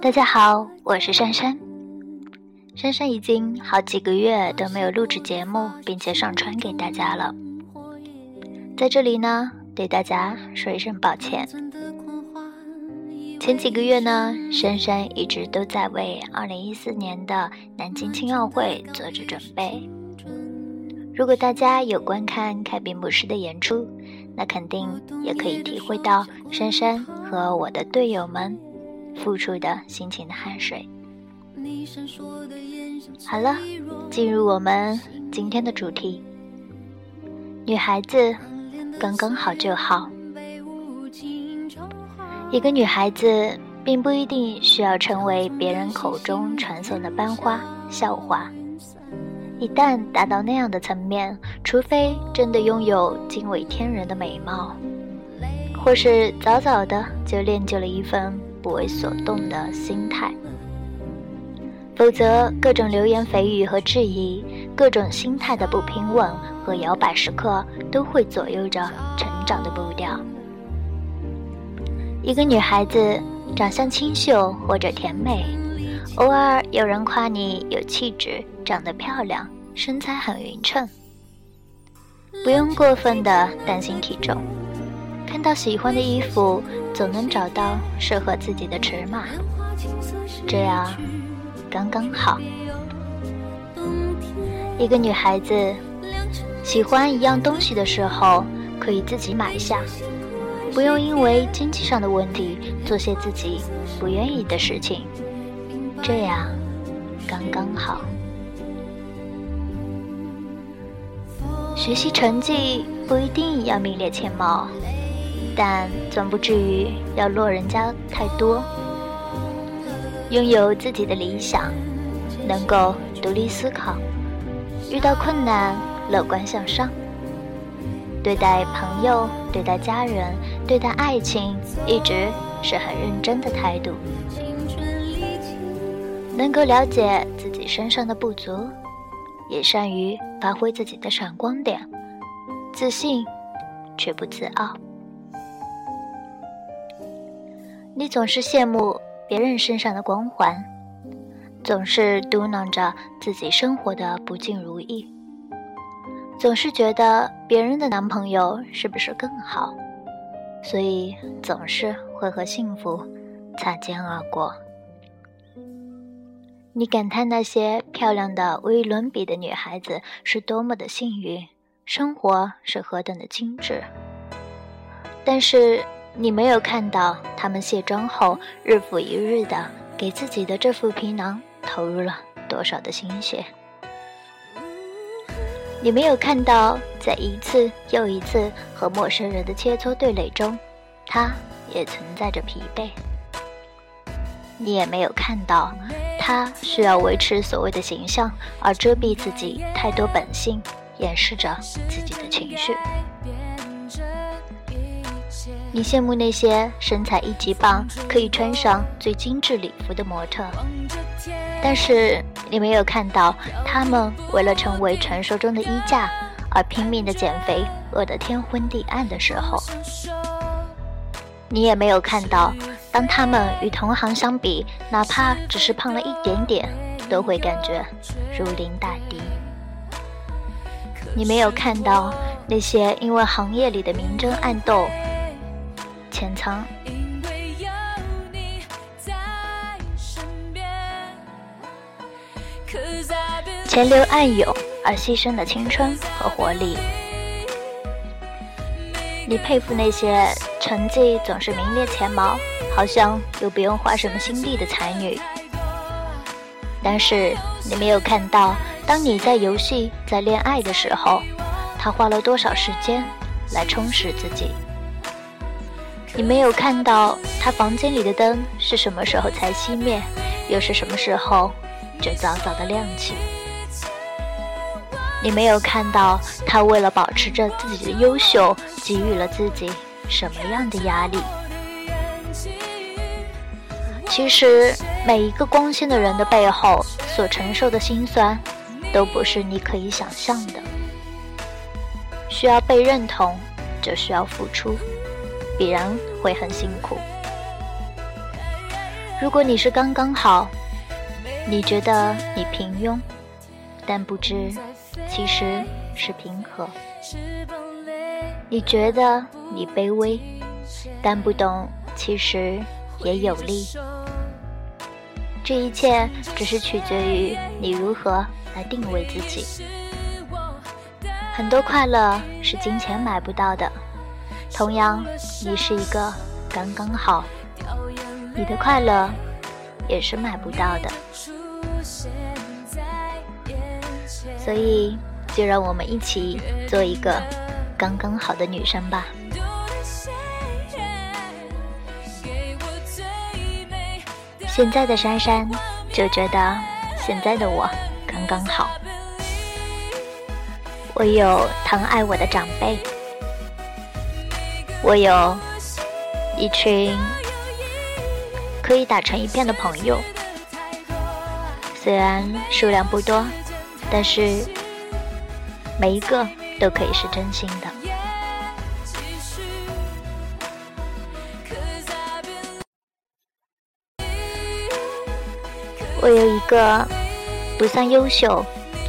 大家好，我是珊珊。珊珊已经好几个月都没有录制节目，并且上传给大家了。在这里呢，对大家说一声抱歉。前几个月呢，珊珊一直都在为2014年的南京青奥会做着准备。如果大家有观看凯宾姆斯的演出，那肯定也可以体会到珊珊和我的队友们付出的辛勤的汗水。好了，进入我们今天的主题。女孩子刚刚好就好。一个女孩子并不一定需要成为别人口中传颂的班花校花。一旦达到那样的层面，除非真的拥有惊为天人的美貌，或是早早的就练就了一份不为所动的心态，否则各种流言蜚语和质疑，各种心态的不平稳和摇摆时刻，都会左右着成长的步调。一个女孩子长相清秀或者甜美，偶尔有人夸你有气质。长得漂亮，身材很匀称，不用过分的担心体重。看到喜欢的衣服，总能找到适合自己的尺码，这样刚刚好。一个女孩子喜欢一样东西的时候，可以自己买下，不用因为经济上的问题做些自己不愿意的事情，这样刚刚好。学习成绩不一定要名列前茅，但总不至于要落人家太多。拥有自己的理想，能够独立思考，遇到困难乐观向上，对待朋友、对待家人、对待爱情，一直是很认真的态度。能够了解自己身上的不足。也善于发挥自己的闪光点，自信却不自傲。你总是羡慕别人身上的光环，总是嘟囔着自己生活的不尽如意，总是觉得别人的男朋友是不是更好，所以总是会和幸福擦肩而过。你感叹那些漂亮的无与伦比的女孩子是多么的幸运，生活是何等的精致。但是你没有看到她们卸妆后日复一日的给自己的这副皮囊投入了多少的心血。你没有看到在一次又一次和陌生人的切磋对垒中，她也存在着疲惫。你也没有看到。他需要维持所谓的形象，而遮蔽自己太多本性，掩饰着自己的情绪。你羡慕那些身材一级棒、可以穿上最精致礼服的模特，但是你没有看到他们为了成为传说中的衣架而拼命的减肥，饿得天昏地暗的时候。你也没有看到。当他们与同行相比，哪怕只是胖了一点点，都会感觉如临大敌。你没有看到那些因为行业里的明争暗斗、潜藏、前流暗涌而牺牲的青春和活力。你佩服那些成绩总是名列前茅，好像又不用花什么心力的才女。但是你没有看到，当你在游戏、在恋爱的时候，她花了多少时间来充实自己。你没有看到她房间里的灯是什么时候才熄灭，又是什么时候就早早的亮起。你没有看到她为了保持着自己的优秀。给予了自己什么样的压力？其实，每一个光鲜的人的背后所承受的辛酸，都不是你可以想象的。需要被认同，就需要付出，必然会很辛苦。如果你是刚刚好，你觉得你平庸，但不知其实是平和；你觉得你卑微，但不懂其实也有力。这一切只是取决于你如何来定位自己。很多快乐是金钱买不到的，同样，你是一个刚刚好，你的快乐也是买不到的。所以，就让我们一起做一个刚刚好的女生吧。现在的珊珊就觉得现在的我刚刚好。我有疼爱我的长辈，我有一群可以打成一片的朋友，虽然数量不多，但是每一个都可以是真心的。我有一个不算优秀，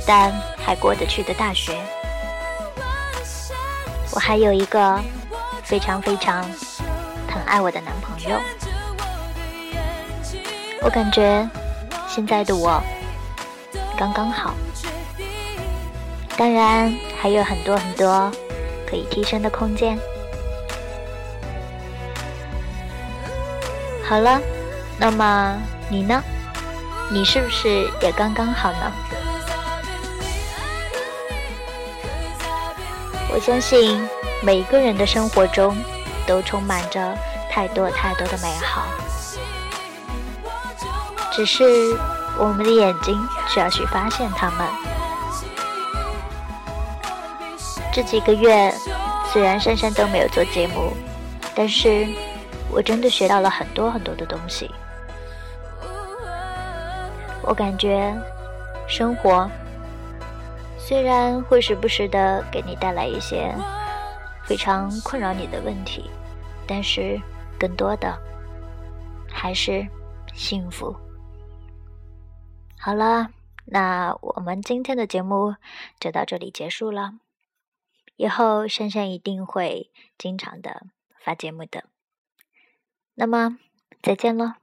但还过得去的大学。我还有一个非常非常疼爱我的男朋友。我感觉现在的我刚刚好，当然还有很多很多可以提升的空间。好了，那么你呢？你是不是也刚刚好呢？我相信每个人的生活中都充满着太多太多的美好，只是我们的眼睛需要去发现它们。这几个月虽然珊珊都没有做节目，但是我真的学到了很多很多的东西。我感觉，生活虽然会时不时的给你带来一些非常困扰你的问题，但是更多的还是幸福。好了，那我们今天的节目就到这里结束了。以后珊珊一定会经常的发节目的。那么，再见了。